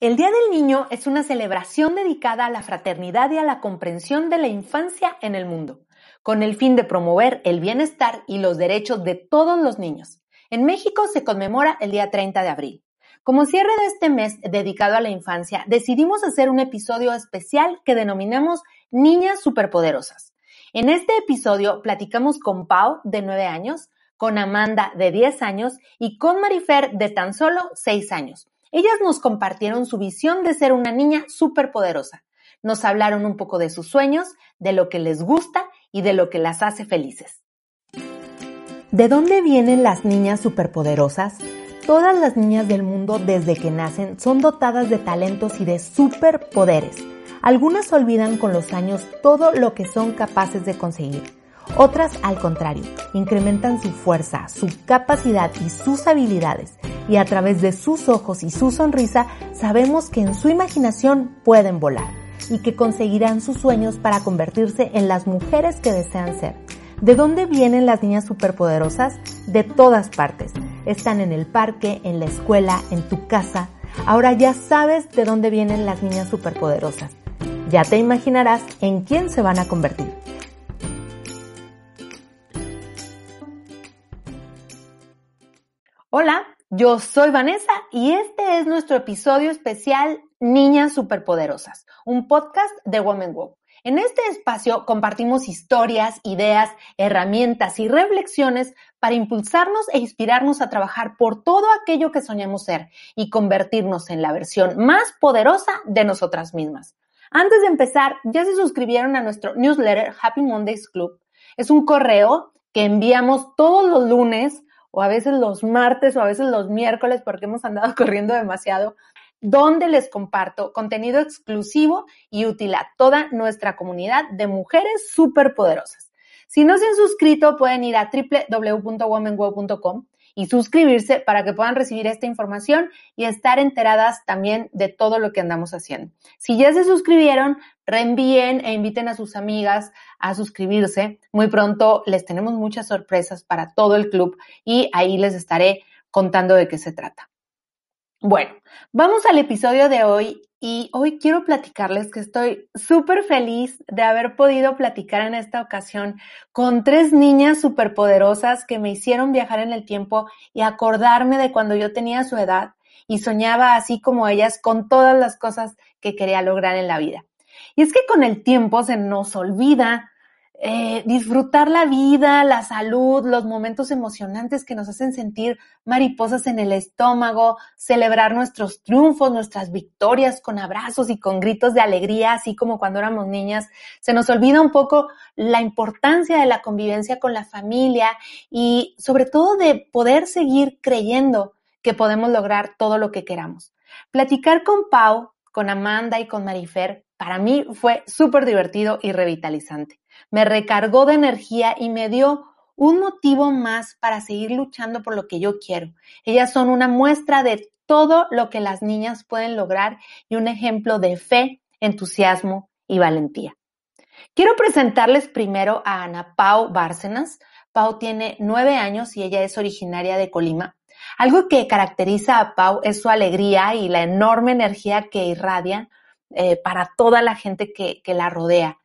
El Día del Niño es una celebración dedicada a la fraternidad y a la comprensión de la infancia en el mundo, con el fin de promover el bienestar y los derechos de todos los niños. En México se conmemora el día 30 de abril. Como cierre de este mes dedicado a la infancia, decidimos hacer un episodio especial que denominamos Niñas Superpoderosas. En este episodio platicamos con Pau, de 9 años, con Amanda, de 10 años, y con Marifer, de tan solo 6 años ellas nos compartieron su visión de ser una niña superpoderosa. Nos hablaron un poco de sus sueños, de lo que les gusta y de lo que las hace felices. ¿De dónde vienen las niñas superpoderosas? Todas las niñas del mundo desde que nacen son dotadas de talentos y de superpoderes. Algunas olvidan con los años todo lo que son capaces de conseguir otras, al contrario, incrementan su fuerza, su capacidad y sus habilidades. Y a través de sus ojos y su sonrisa sabemos que en su imaginación pueden volar y que conseguirán sus sueños para convertirse en las mujeres que desean ser. ¿De dónde vienen las niñas superpoderosas? De todas partes. Están en el parque, en la escuela, en tu casa. Ahora ya sabes de dónde vienen las niñas superpoderosas. Ya te imaginarás en quién se van a convertir. Hola, yo soy Vanessa y este es nuestro episodio especial Niñas Superpoderosas, un podcast de Women Wow. En este espacio compartimos historias, ideas, herramientas y reflexiones para impulsarnos e inspirarnos a trabajar por todo aquello que soñamos ser y convertirnos en la versión más poderosa de nosotras mismas. Antes de empezar, ya se suscribieron a nuestro newsletter Happy Mondays Club. Es un correo que enviamos todos los lunes o a veces los martes o a veces los miércoles porque hemos andado corriendo demasiado, donde les comparto contenido exclusivo y útil a toda nuestra comunidad de mujeres superpoderosas. Si no se han suscrito, pueden ir a www.womenwow.com y suscribirse para que puedan recibir esta información y estar enteradas también de todo lo que andamos haciendo. Si ya se suscribieron, reenvíen e inviten a sus amigas a suscribirse. Muy pronto les tenemos muchas sorpresas para todo el club y ahí les estaré contando de qué se trata. Bueno, vamos al episodio de hoy y hoy quiero platicarles que estoy súper feliz de haber podido platicar en esta ocasión con tres niñas superpoderosas que me hicieron viajar en el tiempo y acordarme de cuando yo tenía su edad y soñaba así como ellas con todas las cosas que quería lograr en la vida. Y es que con el tiempo se nos olvida eh, disfrutar la vida, la salud, los momentos emocionantes que nos hacen sentir mariposas en el estómago, celebrar nuestros triunfos, nuestras victorias con abrazos y con gritos de alegría, así como cuando éramos niñas. Se nos olvida un poco la importancia de la convivencia con la familia y sobre todo de poder seguir creyendo que podemos lograr todo lo que queramos. Platicar con Pau, con Amanda y con Marifer, para mí fue súper divertido y revitalizante me recargó de energía y me dio un motivo más para seguir luchando por lo que yo quiero. Ellas son una muestra de todo lo que las niñas pueden lograr y un ejemplo de fe, entusiasmo y valentía. Quiero presentarles primero a Ana Pau Bárcenas. Pau tiene nueve años y ella es originaria de Colima. Algo que caracteriza a Pau es su alegría y la enorme energía que irradia eh, para toda la gente que la rodea.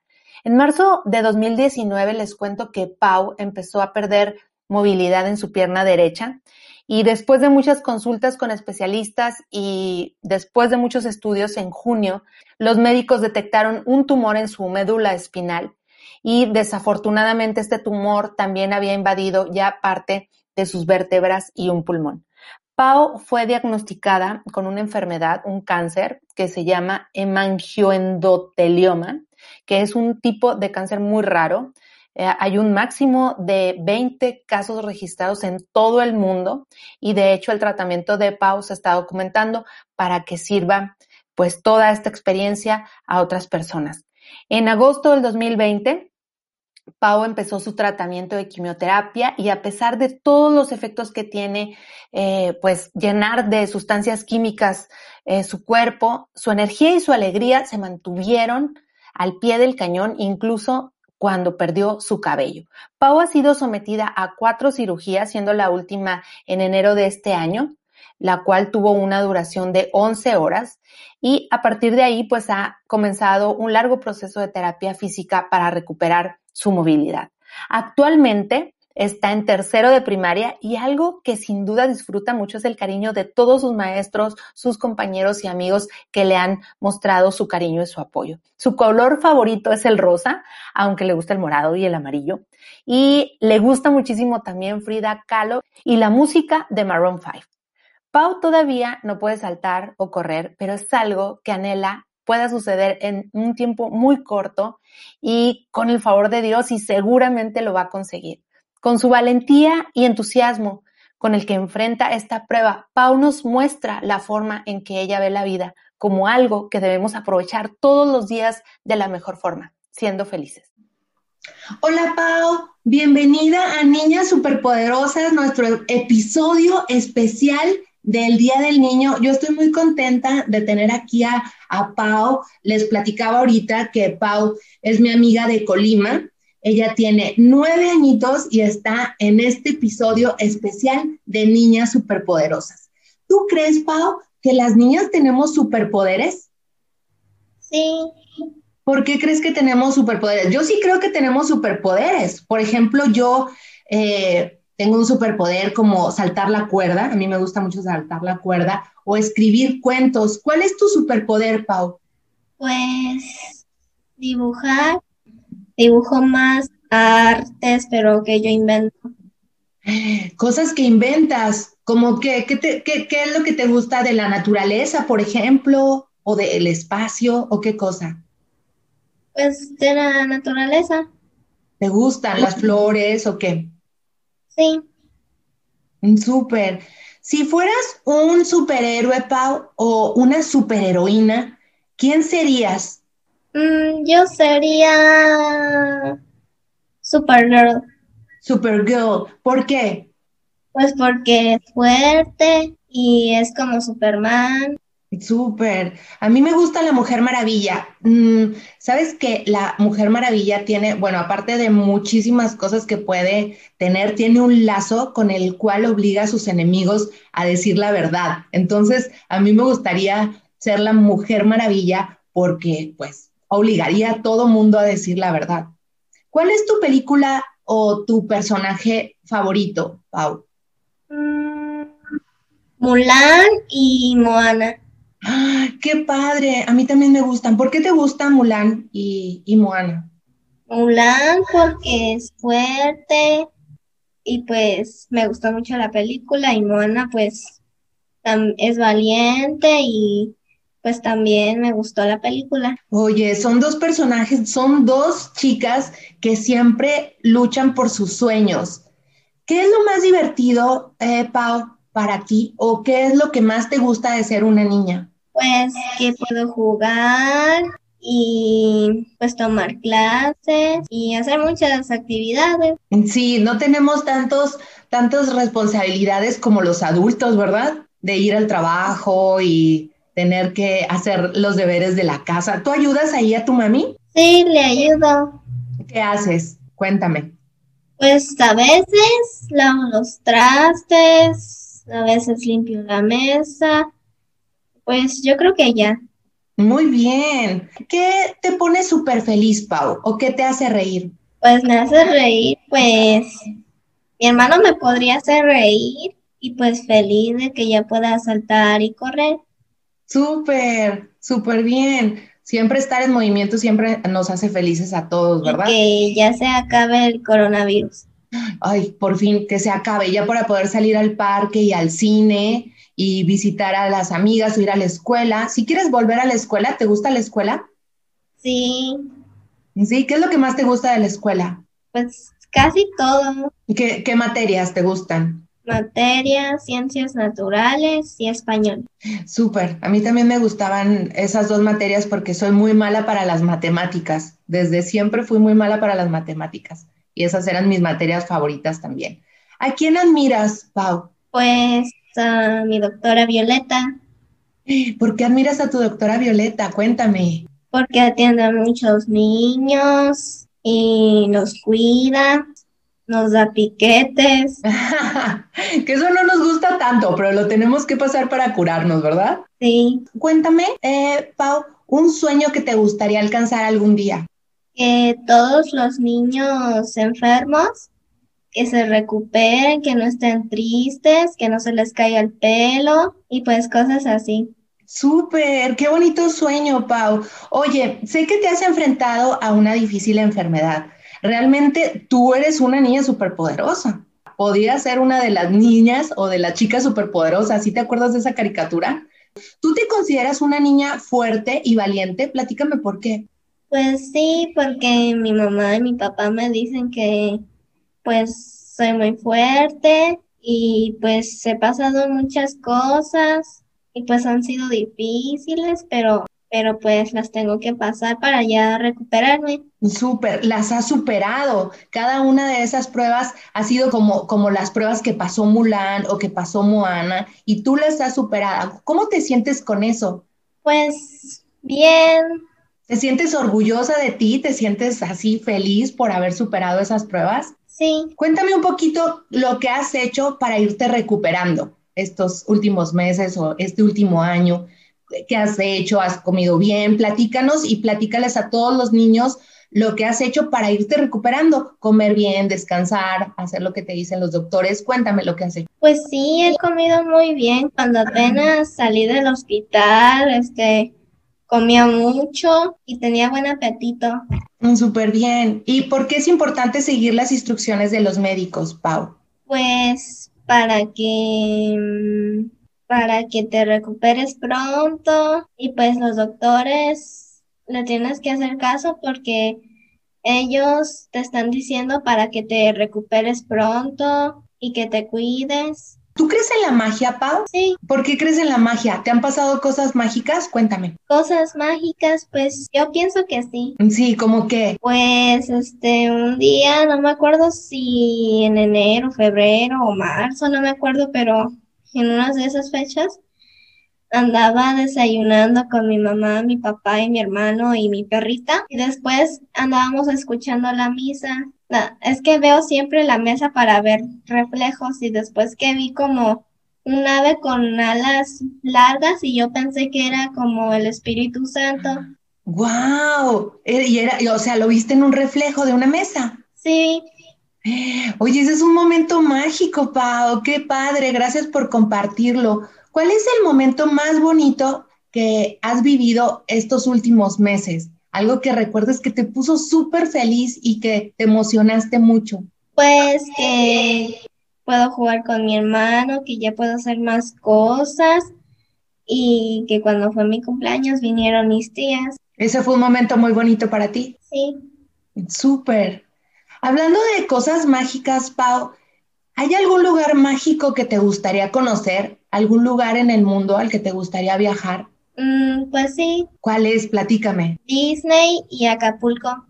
En marzo de 2019 les cuento que Pau empezó a perder movilidad en su pierna derecha y después de muchas consultas con especialistas y después de muchos estudios en junio, los médicos detectaron un tumor en su médula espinal y desafortunadamente este tumor también había invadido ya parte de sus vértebras y un pulmón. Pau fue diagnosticada con una enfermedad, un cáncer que se llama hemangioendotelioma que es un tipo de cáncer muy raro. Eh, hay un máximo de 20 casos registrados en todo el mundo y de hecho el tratamiento de Pau se está documentando para que sirva pues toda esta experiencia a otras personas. En agosto del 2020, Pau empezó su tratamiento de quimioterapia y a pesar de todos los efectos que tiene, eh, pues llenar de sustancias químicas eh, su cuerpo, su energía y su alegría se mantuvieron al pie del cañón incluso cuando perdió su cabello. Pau ha sido sometida a cuatro cirugías, siendo la última en enero de este año. la cual tuvo una duración de 11 horas y a partir de ahí pues ha comenzado un largo proceso de terapia física para recuperar su movilidad. Actualmente está en tercero de primaria y algo que sin duda disfruta mucho es el cariño de todos sus maestros, sus compañeros y amigos que le han mostrado su cariño y su apoyo. Su color favorito es el rosa, aunque le gusta el morado y el amarillo. Y le gusta muchísimo también Frida Kahlo y la música de Maroon 5. Pau todavía no puede saltar o correr, pero es algo que anhela pueda suceder en un tiempo muy corto y con el favor de Dios y seguramente lo va a conseguir. Con su valentía y entusiasmo con el que enfrenta esta prueba, Pau nos muestra la forma en que ella ve la vida como algo que debemos aprovechar todos los días de la mejor forma, siendo felices. Hola Pau, bienvenida a Niñas Superpoderosas, nuestro episodio especial del Día del Niño. Yo estoy muy contenta de tener aquí a, a Pau. Les platicaba ahorita que Pau es mi amiga de Colima ella tiene nueve añitos y está en este episodio especial de Niñas Superpoderosas. ¿Tú crees, Pau, que las niñas tenemos superpoderes? Sí. ¿Por qué crees que tenemos superpoderes? Yo sí creo que tenemos superpoderes. Por ejemplo, yo eh, tengo un superpoder como saltar la cuerda. A mí me gusta mucho saltar la cuerda o escribir cuentos. ¿Cuál es tu superpoder, Pau? Pues dibujar dibujo más artes, pero que yo invento. Cosas que inventas, como que, ¿qué, qué, es lo que te gusta de la naturaleza, por ejemplo, o del espacio, o qué cosa? Pues de la naturaleza. ¿Te gustan las flores o qué? Sí. Mm, súper. Si fueras un superhéroe, Pau, o una superheroína, ¿quién serías? Mm, yo sería Supergirl. Supergirl, ¿por qué? Pues porque es fuerte y es como Superman. Súper. A mí me gusta la Mujer Maravilla. Mm, Sabes que la Mujer Maravilla tiene, bueno, aparte de muchísimas cosas que puede tener, tiene un lazo con el cual obliga a sus enemigos a decir la verdad. Entonces, a mí me gustaría ser la Mujer Maravilla porque, pues, obligaría a todo mundo a decir la verdad. ¿Cuál es tu película o tu personaje favorito, Pau? Mm, Mulan y Moana. ¡Ah, ¡Qué padre! A mí también me gustan. ¿Por qué te gustan Mulan y, y Moana? Mulan porque es fuerte y pues me gustó mucho la película y Moana pues es valiente y pues también me gustó la película. Oye, son dos personajes, son dos chicas que siempre luchan por sus sueños. ¿Qué es lo más divertido, eh, Pau, para ti? ¿O qué es lo que más te gusta de ser una niña? Pues que puedo jugar y pues tomar clases y hacer muchas actividades. Sí, no tenemos tantos, tantas responsabilidades como los adultos, ¿verdad? De ir al trabajo y tener que hacer los deberes de la casa. ¿Tú ayudas ahí a tu mami? Sí, le ayudo. ¿Qué haces? Cuéntame. Pues a veces lavo los trastes, a veces limpio la mesa. Pues yo creo que ya. Muy bien. ¿Qué te pone súper feliz, Pau? ¿O qué te hace reír? Pues me hace reír, pues mi hermano me podría hacer reír y pues feliz de que ya pueda saltar y correr. Súper, súper bien. Siempre estar en movimiento siempre nos hace felices a todos, ¿verdad? que ya se acabe el coronavirus. Ay, por fin que se acabe, ya para poder salir al parque y al cine y visitar a las amigas o ir a la escuela. Si quieres volver a la escuela, ¿te gusta la escuela? Sí. Sí, ¿qué es lo que más te gusta de la escuela? Pues casi todo. ¿Qué, qué materias te gustan? Materia, ciencias naturales y español. Súper, a mí también me gustaban esas dos materias porque soy muy mala para las matemáticas. Desde siempre fui muy mala para las matemáticas y esas eran mis materias favoritas también. ¿A quién admiras, Pau? Pues a mi doctora Violeta. ¿Por qué admiras a tu doctora Violeta? Cuéntame. Porque atiende a muchos niños y los cuida nos da piquetes. que eso no nos gusta tanto, pero lo tenemos que pasar para curarnos, ¿verdad? Sí. Cuéntame, eh, Pau, un sueño que te gustaría alcanzar algún día. Que todos los niños enfermos que se recuperen, que no estén tristes, que no se les caiga el pelo y pues cosas así. Súper, qué bonito sueño, Pau. Oye, sé que te has enfrentado a una difícil enfermedad. Realmente tú eres una niña superpoderosa. Podías ser una de las niñas o de las chicas superpoderosas. ¿Sí te acuerdas de esa caricatura? ¿Tú te consideras una niña fuerte y valiente? Platícame por qué. Pues sí, porque mi mamá y mi papá me dicen que pues soy muy fuerte y pues he pasado muchas cosas y pues han sido difíciles, pero, pero pues las tengo que pasar para ya recuperarme. Súper, las has superado. Cada una de esas pruebas ha sido como, como las pruebas que pasó Mulan o que pasó Moana y tú las has superado. ¿Cómo te sientes con eso? Pues bien. ¿Te sientes orgullosa de ti? ¿Te sientes así feliz por haber superado esas pruebas? Sí. Cuéntame un poquito lo que has hecho para irte recuperando estos últimos meses o este último año. ¿Qué has hecho? ¿Has comido bien? Platícanos y platícales a todos los niños lo que has hecho para irte recuperando, comer bien, descansar, hacer lo que te dicen los doctores. Cuéntame lo que has hecho. Pues sí, he comido muy bien. Cuando apenas salí del hospital, este, comía mucho y tenía buen apetito. Mm, súper bien. ¿Y por qué es importante seguir las instrucciones de los médicos, Pau? Pues para que mm, para que te recuperes pronto y pues los doctores le tienes que hacer caso porque ellos te están diciendo para que te recuperes pronto y que te cuides. ¿Tú crees en la magia, Pau? Sí. ¿Por qué crees en la magia? ¿Te han pasado cosas mágicas? Cuéntame. Cosas mágicas, pues yo pienso que sí. Sí, ¿cómo qué? Pues este, un día, no me acuerdo si en enero, febrero o marzo, no me acuerdo, pero en unas de esas fechas andaba desayunando con mi mamá, mi papá y mi hermano y mi perrita y después andábamos escuchando la misa es que veo siempre la mesa para ver reflejos y después que vi como un ave con alas largas y yo pensé que era como el Espíritu Santo. ¡Wow! Eh, y era, o sea, lo viste en un reflejo de una mesa. Sí. Oye, ese es un momento mágico, Pau. Qué padre. Gracias por compartirlo. ¿Cuál es el momento más bonito que has vivido estos últimos meses? Algo que recuerdes que te puso súper feliz y que te emocionaste mucho. Pues que puedo jugar con mi hermano, que ya puedo hacer más cosas y que cuando fue mi cumpleaños vinieron mis tías. Ese fue un momento muy bonito para ti. Sí. Súper. Hablando de cosas mágicas, Pau, ¿hay algún lugar mágico que te gustaría conocer? ¿Algún lugar en el mundo al que te gustaría viajar? Mm, pues sí. ¿Cuál es? Platícame. Disney y Acapulco.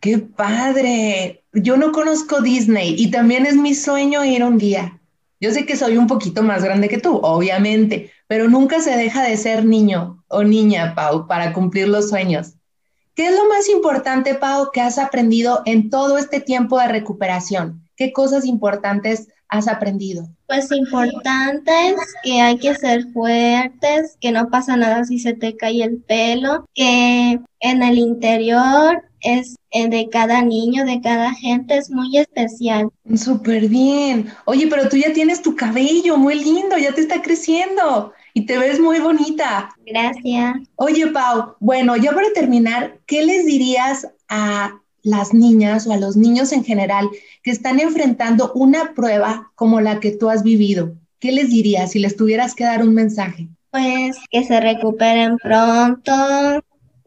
¡Qué padre! Yo no conozco Disney y también es mi sueño ir un día. Yo sé que soy un poquito más grande que tú, obviamente, pero nunca se deja de ser niño o niña, Pau, para cumplir los sueños. ¿Qué es lo más importante, Pau, que has aprendido en todo este tiempo de recuperación? ¿Qué cosas importantes has aprendido? Pues importantes, que hay que ser fuertes, que no pasa nada si se te cae el pelo, que en el interior es eh, de cada niño, de cada gente, es muy especial. Súper bien. Oye, pero tú ya tienes tu cabello muy lindo, ya te está creciendo y te ves muy bonita. Gracias. Oye, Pau, bueno, ya para terminar, ¿qué les dirías a las niñas o a los niños en general que están enfrentando una prueba como la que tú has vivido? ¿Qué les dirías si les tuvieras que dar un mensaje? Pues que se recuperen pronto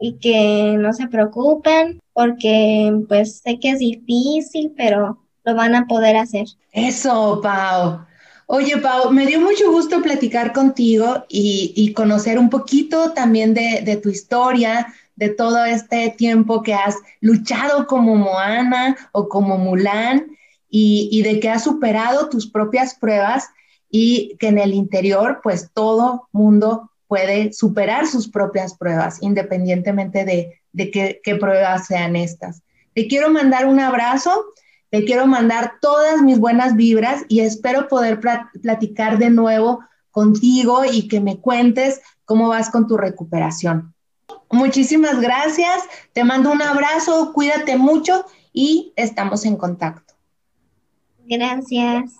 y que no se preocupen porque pues sé que es difícil, pero lo van a poder hacer. Eso, Pau. Oye, Pau, me dio mucho gusto platicar contigo y, conocer un poquito también de, de tu historia, de todo este tiempo que has luchado como Moana o como Mulan y, de que has superado tus propias pruebas y que en el interior pues todo mundo puede superar sus propias pruebas independientemente de, de qué, qué pruebas sean estas. Te quiero mandar un abrazo Te quiero mandar todas mis buenas vibras y espero poder platicar de nuevo contigo y que me cuentes cómo vas con tu recuperación. Muchísimas gracias, te mando un abrazo, cuídate mucho y estamos en contacto. Gracias.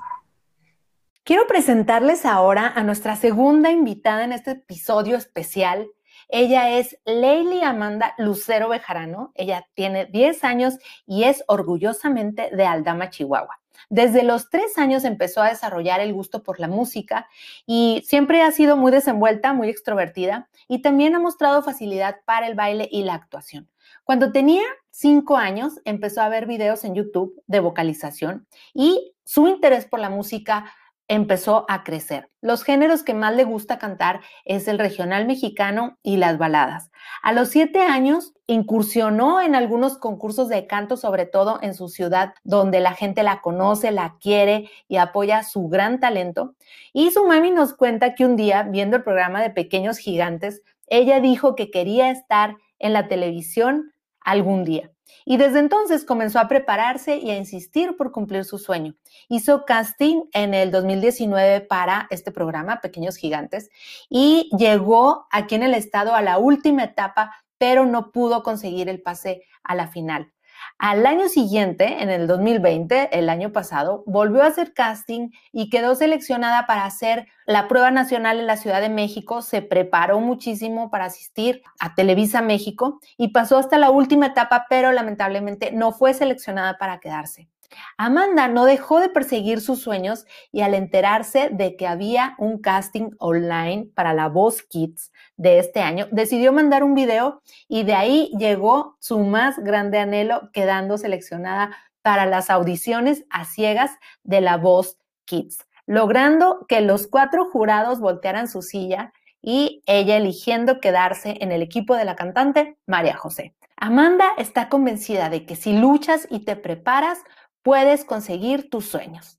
Quiero presentarles ahora a nuestra segunda invitada en este episodio especial. Ella es Leili Amanda Lucero Bejarano. Ella tiene 10 años y es orgullosamente de Aldama, Chihuahua. Desde los tres años empezó a desarrollar el gusto por la música y siempre ha sido muy desenvuelta, muy extrovertida y también ha mostrado facilidad para el baile y la actuación. Cuando tenía cinco años empezó a ver videos en YouTube de vocalización y su interés por la música empezó a crecer. Los géneros que más le gusta cantar es el regional mexicano y las baladas. A los siete años incursionó en algunos concursos de canto, sobre todo en su ciudad, donde la gente la conoce, la quiere y apoya su gran talento. Y su mami nos cuenta que un día, viendo el programa de Pequeños Gigantes, ella dijo que quería estar en la televisión algún día. Y desde entonces comenzó a prepararse y a insistir por cumplir su sueño. Hizo casting en el 2019 para este programa, Pequeños Gigantes, y llegó aquí en el estado a la última etapa, pero no pudo conseguir el pase a la final. Al año siguiente, en el 2020, el año pasado, volvió a hacer casting y quedó seleccionada para hacer la prueba nacional en la Ciudad de México. Se preparó muchísimo para asistir a Televisa México y pasó hasta la última etapa, pero lamentablemente no fue seleccionada para quedarse. Amanda no dejó de perseguir sus sueños y al enterarse de que había un casting online para la Voz Kids de este año, decidió mandar un video y de ahí llegó su más grande anhelo, quedando seleccionada para las audiciones a ciegas de la Voz Kids, logrando que los cuatro jurados voltearan su silla y ella eligiendo quedarse en el equipo de la cantante María José. Amanda está convencida de que si luchas y te preparas, puedes conseguir tus sueños.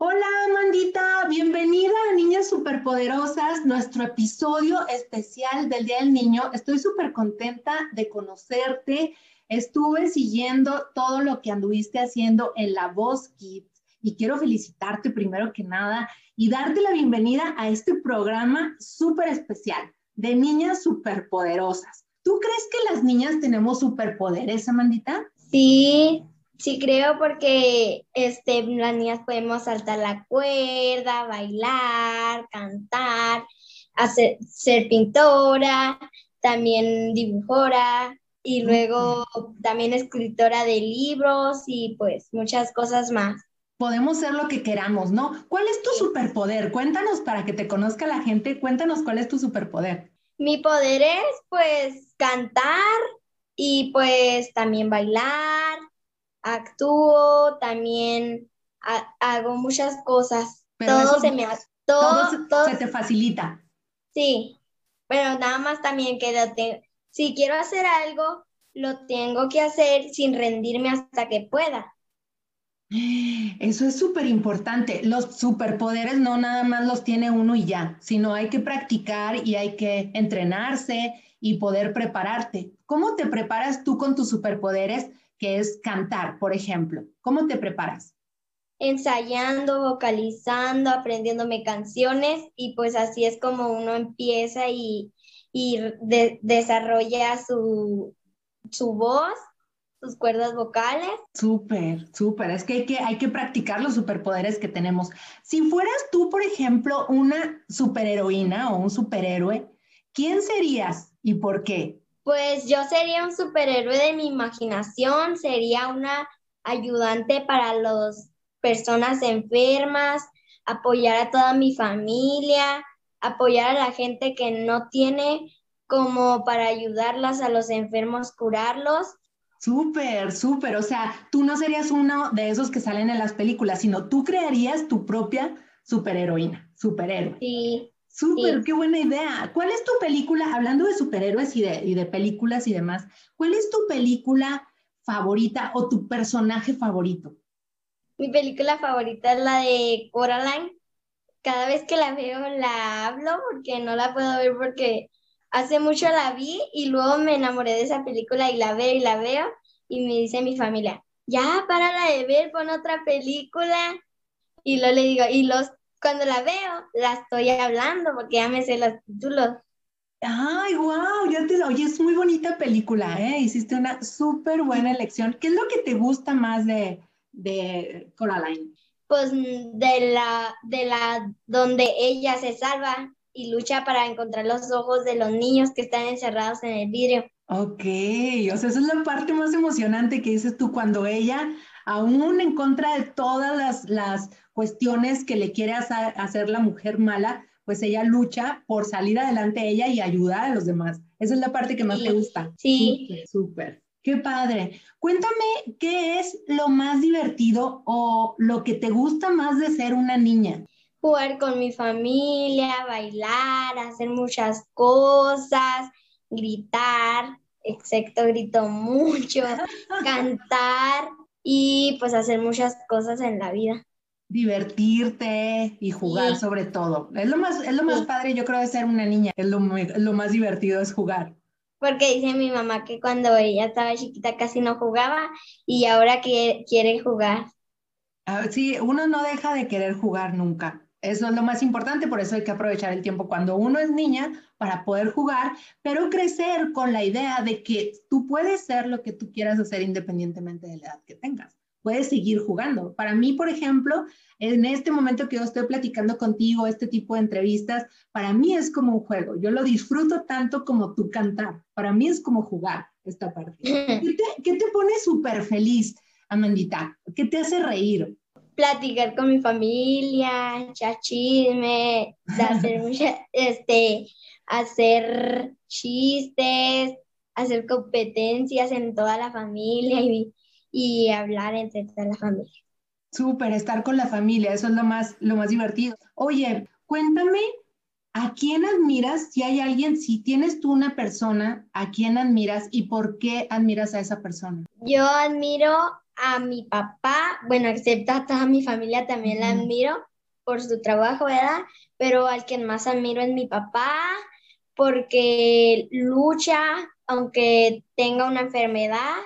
Hola Amandita, bienvenida a Niñas Superpoderosas, nuestro episodio especial del Día del Niño. Estoy súper contenta de conocerte. Estuve siguiendo todo lo que anduviste haciendo en La Voz Kids y quiero felicitarte primero que nada y darte la bienvenida a este programa súper especial de Niñas Superpoderosas. ¿Tú crees que las niñas tenemos superpoderes, Amandita? Sí, Sí, creo porque este, las niñas podemos saltar la cuerda, bailar, cantar, hacer, ser pintora, también dibujora y luego también escritora de libros y pues muchas cosas más. Podemos ser lo que queramos, ¿no? ¿Cuál es tu superpoder? Cuéntanos para que te conozca la gente, cuéntanos cuál es tu superpoder. Mi poder es pues cantar y pues también bailar actúo, también hago muchas cosas. todo se me todo, todo, se te facilita. Sí, pero nada más también que si quiero hacer algo, lo tengo que hacer sin rendirme hasta que pueda. Eso es súper importante. Los superpoderes no nada más los tiene uno y ya, sino hay que practicar y hay que entrenarse y poder prepararte. ¿Cómo te preparas tú con tus superpoderes? Que es cantar, por ejemplo. ¿Cómo te preparas? Ensayando, vocalizando, aprendiéndome canciones y pues así es como uno empieza y, desarrolla su, su voz, sus cuerdas vocales. Súper, súper. Es que hay, que hay que practicar los superpoderes que tenemos. Si fueras tú, por ejemplo, una superheroína o un superhéroe, ¿quién serías y por qué? Pues yo sería un superhéroe de mi imaginación, sería una ayudante para las personas enfermas, apoyar a toda mi familia, apoyar a la gente que no tiene como para ayudarlas a los enfermos, curarlos. Súper, súper. O sea, tú no serías uno de esos que salen en las películas, sino tú crearías tu propia superheroína, superhéroe. Sí. Súper, qué buena idea. ¿Cuál es tu película, hablando de superhéroes y de, y de películas y demás, cuál es tu película favorita o tu personaje favorito? Mi película favorita es la de Coraline. Cada vez que la veo la hablo porque no la puedo ver porque hace mucho la vi y luego me enamoré de esa película y la veo y la veo y me dice mi familia, ya, párala de ver, pon otra película. Y luego le digo, y los, cuando la veo, la estoy hablando porque ya me sé los títulos. Ay, wow, ya te, oye, es muy bonita película, ¿eh? Hiciste una súper buena elección. ¿Qué es lo que te gusta más de, de Coraline? Pues de la, de la, donde ella se salva y lucha para encontrar los ojos de los niños que están encerrados en el vidrio. Ok, o sea, esa es la parte más emocionante que dices tú cuando ella, aún en contra de todas las, las cuestiones que le quiere hacer la mujer mala, pues ella lucha por salir adelante ella y ayudar a los demás. Esa es la parte que más te gusta. Sí. Súper. Qué padre. Cuéntame qué es lo más divertido o lo que te gusta más de ser una niña. Jugar con mi familia, bailar, hacer muchas cosas, gritar, excepto grito mucho, cantar y pues hacer muchas cosas en la vida divertirte y jugar sobre todo. Es lo más, es lo más padre, yo creo, de ser una niña. Es lo, lo más divertido es jugar. Porque dice mi mamá que cuando ella estaba chiquita casi no jugaba y ahora que quiere jugar. Ah, sí, uno no deja de querer jugar nunca. Eso es lo más importante, por eso hay que aprovechar el tiempo cuando uno es niña para poder jugar, pero crecer con la idea de que tú puedes ser lo que tú quieras hacer independientemente de la edad que tengas puedes seguir jugando. Para mí, por ejemplo, en este momento que yo estoy platicando contigo, este tipo de entrevistas, para mí es como un juego. Yo lo disfruto tanto como tú cantar. Para mí es como jugar esta parte. ¿Qué te, pone súper feliz, Amandita? ¿Qué te hace reír? Platicar con mi familia, echar chisme, hacer, este, hacer chistes, hacer competencias en toda la familia y y hablar entre toda la familia. Súper, estar con la familia, eso es lo más, lo más divertido. Oye, cuéntame, ¿a quién admiras? Si hay alguien, si tienes tú una persona, ¿a quién admiras y por qué admiras a esa persona? Yo admiro a mi papá, bueno, excepto a toda mi familia también la admiro por su trabajo, ¿verdad? Pero al que más admiro es mi papá porque lucha, aunque tenga una enfermedad,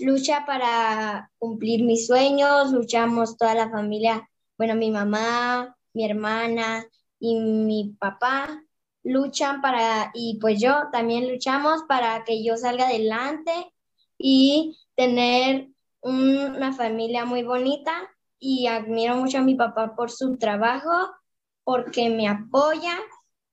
lucha para cumplir mis sueños, luchamos toda la familia, bueno, mi mamá, mi hermana y mi papá luchan para, y pues yo también luchamos para que yo salga adelante y tener una familia muy bonita y admiro mucho a mi papá por su trabajo, porque me apoya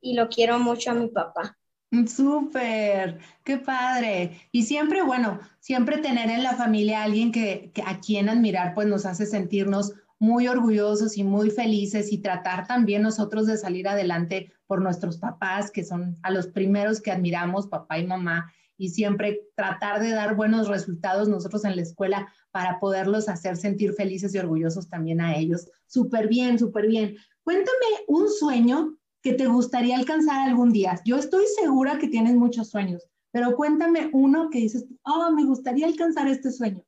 y lo quiero mucho a mi papá. Súper, qué padre. Y siempre, bueno, siempre tener en la familia a alguien que, a quien admirar, pues nos hace sentirnos muy orgullosos y muy felices y tratar también nosotros de salir adelante por nuestros papás, que son a los primeros que admiramos, papá y mamá, y siempre tratar de dar buenos resultados nosotros en la escuela para poderlos hacer sentir felices y orgullosos también a ellos. Súper bien, súper bien. Cuéntame un sueño que te gustaría alcanzar algún día? Yo estoy segura que tienes muchos sueños, pero cuéntame uno que dices, oh, me gustaría alcanzar este sueño.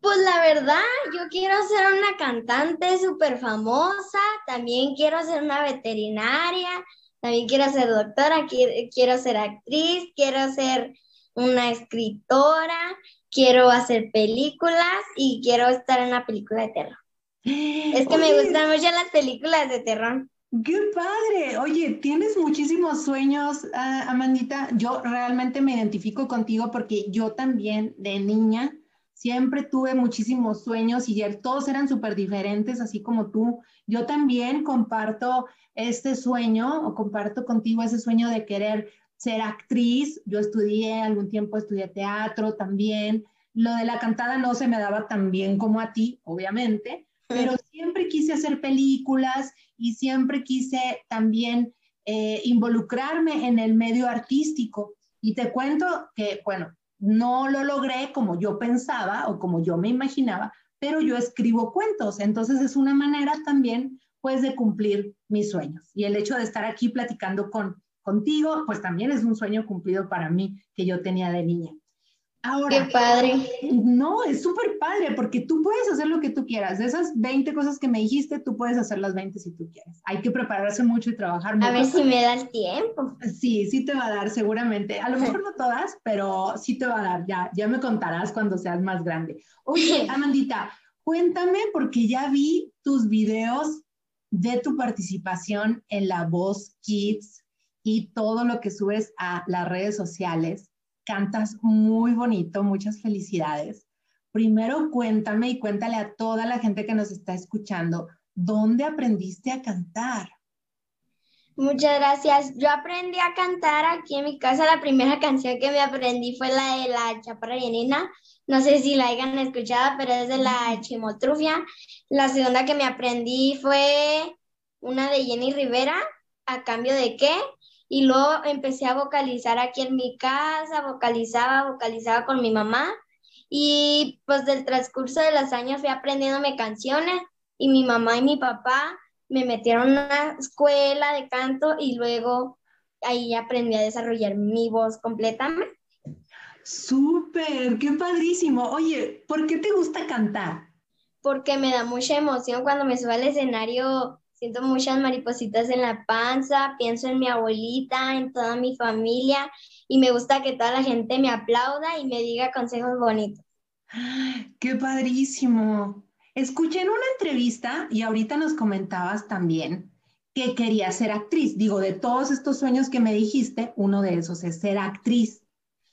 Pues la verdad, yo quiero ser una cantante súper famosa, también quiero ser una veterinaria, también quiero ser doctora, quiero, quiero ser actriz, quiero ser una escritora, quiero hacer películas y quiero estar en una película de terror. Es que me gustan mucho las películas de terror. ¡Qué padre! Oye, tienes muchísimos sueños, ah, Amandita. Yo realmente me identifico contigo porque yo también de niña siempre tuve muchísimos sueños y todos eran súper diferentes, así como tú. Yo también comparto este sueño o comparto contigo ese sueño de querer ser actriz. Yo estudié algún tiempo, estudié teatro también. Lo de la cantada no se me daba tan bien como a ti, obviamente, pero siempre quise hacer películas y siempre quise también eh, involucrarme en el medio artístico. Y te cuento que, bueno, no lo logré como yo pensaba o como yo me imaginaba, pero yo escribo cuentos, entonces es una manera también, pues, de cumplir mis sueños. Y el hecho de estar aquí platicando con, contigo, pues también es un sueño cumplido para mí que yo tenía de niña. Ahora, Qué padre. No, es súper padre porque tú puedes hacer lo que tú quieras. De esas 20 cosas que me dijiste, tú puedes hacer las 20 si tú quieres. Hay que prepararse mucho y trabajar mucho. A ver si me da el tiempo. Sí, sí te va a dar seguramente. A lo mejor no todas, pero sí te va a dar. Ya, ya me contarás cuando seas más grande. Oye, Amandita, cuéntame porque ya vi tus videos de tu participación en La Voz Kids y todo lo que subes a las redes sociales cantas muy bonito, muchas felicidades. Primero cuéntame y cuéntale a toda la gente que nos está escuchando, ¿dónde aprendiste a cantar? Muchas gracias. Yo aprendí a cantar aquí en mi casa. La primera canción que me aprendí fue la de la Chaparra Llenina. No sé si la hayan escuchado, pero es de la Chimotrufia. La segunda que me aprendí fue una de Jenny Rivera, ¿A cambio de qué? Y luego empecé a vocalizar aquí en mi casa, vocalizaba, vocalizaba con mi mamá. Y pues del transcurso de los años fui aprendiéndome canciones y mi mamá y mi papá me metieron a una escuela de canto y luego ahí aprendí a desarrollar mi voz completamente. Súper, qué padrísimo. Oye, ¿por qué te gusta cantar? Porque me da mucha emoción cuando me subo al escenario Siento muchas maripositas en la panza, pienso en mi abuelita, en toda mi familia y me gusta que toda la gente me aplauda y me diga consejos bonitos. ¡Qué padrísimo! Escuché en una entrevista y ahorita nos comentabas también que querías ser actriz. Digo, de todos estos sueños que me dijiste, uno de esos es ser actriz.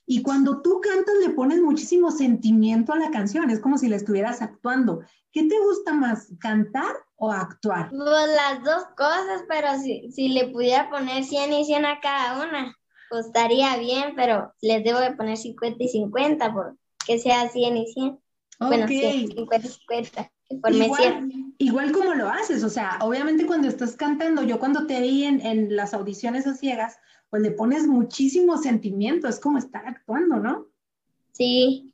Y cuando tú cantas le pones muchísimo sentimiento a la canción, es como si la estuvieras actuando. ¿Qué te gusta más, cantar o actuar? Pues las dos cosas, pero si, si le pudiera poner 100 y 100 a cada una, pues estaría bien, pero les debo de poner 50 y 50 porque sea 100 y 100. Bueno, 50 y 50. Igual, igual como lo haces, o sea, obviamente cuando estás cantando, yo cuando te vi en, en las audiciones a ciegas, pues le pones muchísimo sentimiento, es como estar actuando, ¿no? Sí,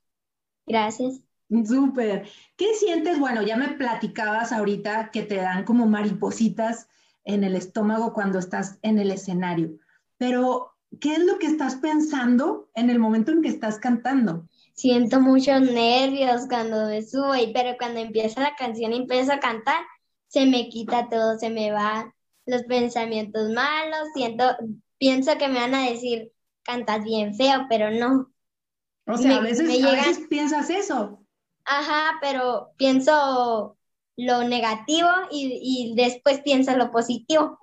gracias. Súper. ¿Qué sientes? Bueno, ya me platicabas ahorita que te dan como maripositas en el estómago cuando estás en el escenario, pero ¿qué es lo que estás pensando en el momento en que estás cantando? Siento muchos nervios cuando me subo, pero cuando empieza la canción y empiezo a cantar, se me quita todo, se me van los pensamientos malos, siento, pienso que me van a decir, cantas bien feo, pero no. O sea, a, veces, a veces piensas eso. Ajá, pero pienso lo negativo y, después pienso lo positivo.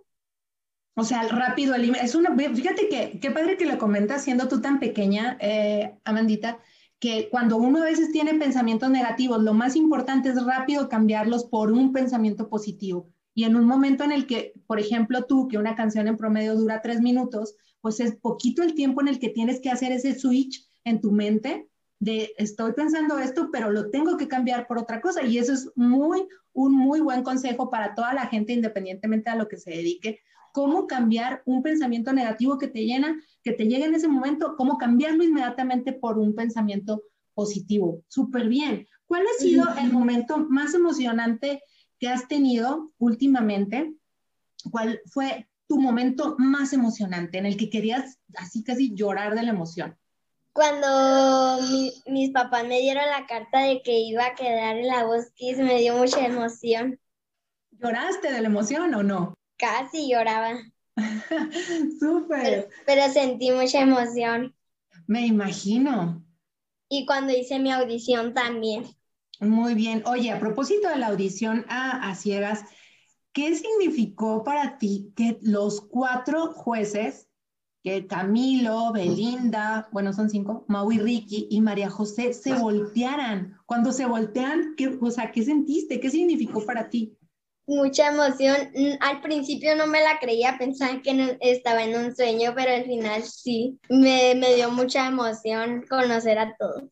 O sea, rápido es una, fíjate que qué padre que lo comentas siendo tú tan pequeña, eh, Amandita, que cuando uno a veces tiene pensamientos negativos, lo más importante es rápido cambiarlos por un pensamiento positivo. Y en un momento en el que, por ejemplo, tú, que una canción en promedio dura tres minutos, pues es poquito el tiempo en el que tienes que hacer ese switch en tu mente de estoy pensando esto, pero lo tengo que cambiar por otra cosa. Y eso es muy, un muy buen consejo para toda la gente, independientemente a lo que se dedique. Cómo cambiar un pensamiento negativo que te llena, que te llegue en ese momento, cómo cambiarlo inmediatamente por un pensamiento positivo. Súper bien. ¿Cuál ha sido el momento más emocionante que has tenido últimamente? ¿Cuál fue tu momento más emocionante en el que querías así casi llorar de la emoción? Cuando mis papás me dieron la carta de que iba a quedar en la voz Kiss, me dio mucha emoción. ¿Lloraste de la emoción o no? Casi lloraba. Súper. Pero, sentí mucha emoción. Me imagino. Y cuando hice mi audición también. Muy bien. Oye, a propósito de la audición a, a ciegas, ¿qué significó para ti que los cuatro jueces que Camilo, Belinda, bueno, son cinco, Mau y Ricky y María José se voltearan. Cuando se voltean, ¿qué, o sea, ¿qué sentiste? ¿Qué significó para ti? Mucha emoción. Mm, al principio no me la creía, pensaba que estaba en un sueño, pero al final sí, me, me dio mucha emoción conocer a todos.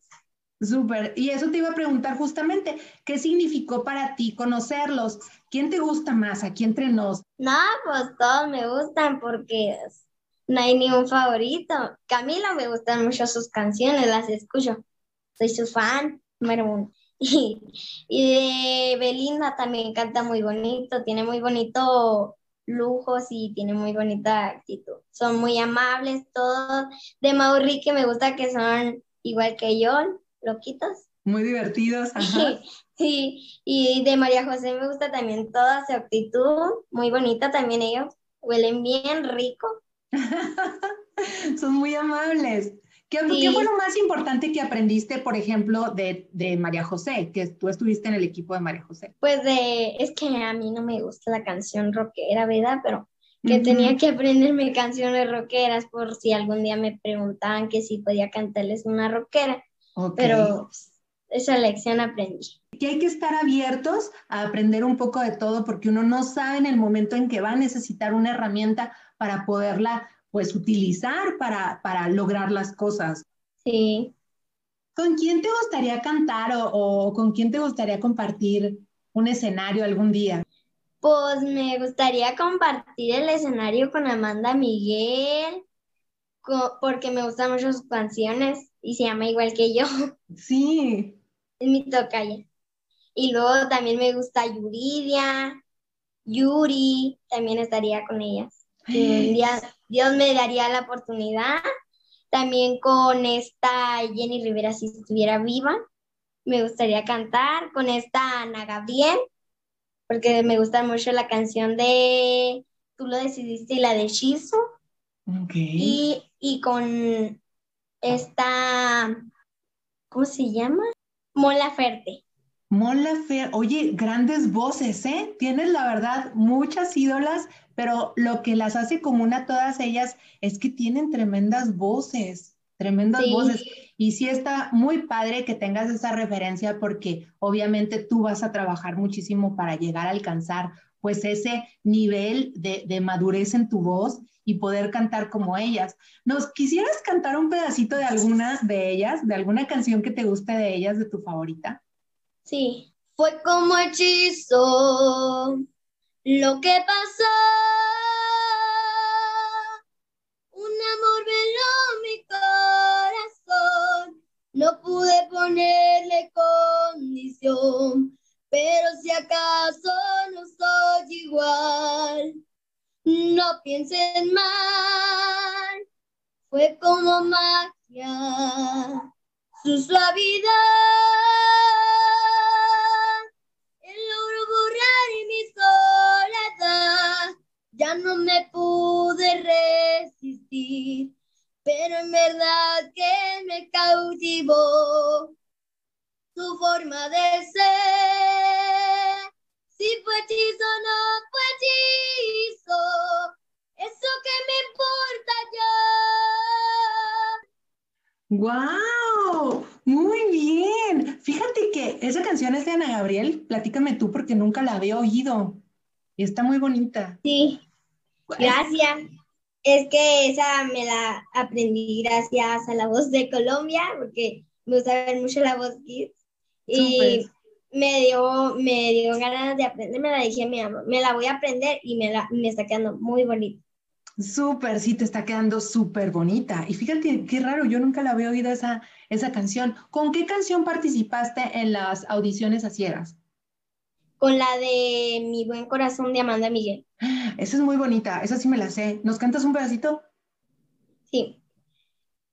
Súper. Y eso te iba a preguntar justamente, ¿qué significó para ti conocerlos? ¿Quién te gusta más? ¿Aquí entre nos? No, pues todos me gustan porque no hay ningún favorito. Camila me gustan mucho sus canciones, las escucho. Soy su fan número uno. Y, de Belinda también canta muy bonito, tiene muy bonito lujos y tiene muy bonita actitud. Son muy amables todos. De Mauricio me gusta que son igual que yo, loquitos. Muy divertidos, ajá. Sí, y de María José me gusta también toda su actitud, muy bonita también ellos, huelen bien rico. Son muy amables. ¿Qué, ¿Qué, fue lo más importante que aprendiste, por ejemplo, de, de, María José, que tú estuviste en el equipo de María José? Pues de, es que a mí no me gusta la canción rockera, ¿verdad? Pero que tenía que aprenderme canciones rockeras por si algún día me preguntaban que si podía cantarles una rockera. Pero esa lección aprendí. Que hay que estar abiertos a aprender un poco de todo porque uno no sabe en el momento en que va a necesitar una herramienta para poderla pues utilizar para, para lograr las cosas. Sí. ¿Con quién te gustaría cantar o, o con quién te gustaría compartir un escenario algún día? Pues me gustaría compartir el escenario con Amanda Miguel, porque me gustan mucho sus canciones y se llama igual que yo. Sí. Es mi tocaya. Y luego también me gusta Yuridia, Yuri, también estaría con ellas. Dios me daría la oportunidad. También con esta Jenny Rivera, si estuviera viva, me gustaría cantar. Con esta Ana Gabriel, porque me gusta mucho la canción de Tú lo decidiste y la de Shizu. Y, y con esta, ¿cómo se llama? Mola Ferte. Mola Ferte, oye, grandes voces, ¿eh? Tienes la verdad muchas ídolas, pero lo que las hace común a todas ellas es que tienen tremendas voces, tremendas voces. Y sí está muy padre que tengas esa referencia porque obviamente tú vas a trabajar muchísimo para llegar a alcanzar pues ese nivel de, de madurez en tu voz y poder cantar como ellas. ¿Nos quisieras cantar un pedacito de alguna de ellas, de alguna canción que te guste de ellas, de tu favorita? Sí, fue como hechizo lo que pasó. Un amor veló mi corazón, no pude ponerle condición, pero si acaso no soy igual no piensen mal, fue como magia, su suavidad. Ya no me pude resistir, pero en verdad que me cautivó su forma de ser. Si fue hechizo, no fue hechizo. Eso que me importa ya. ¡Wow! Muy bien. Fíjate que esa canción es de Ana Gabriel. Platícame tú porque nunca la había oído. Y está muy bonita. Sí. Gracias. Es que esa me la aprendí gracias a la voz de Colombia, porque me gusta ver mucho la voz Kids. Y me dio, me dio ganas de aprender, me la dije mi amor, me la voy a aprender y me, la, me está quedando muy bonita. Súper, sí, te está quedando súper bonita. Y fíjate qué raro, yo nunca la había oído esa, esa canción. ¿Con qué canción participaste en las audiciones a ciegas? Con la de Mi buen corazón de Amanda Miguel. Esa es muy bonita, esa sí me la sé. ¿Nos cantas un pedacito? Sí.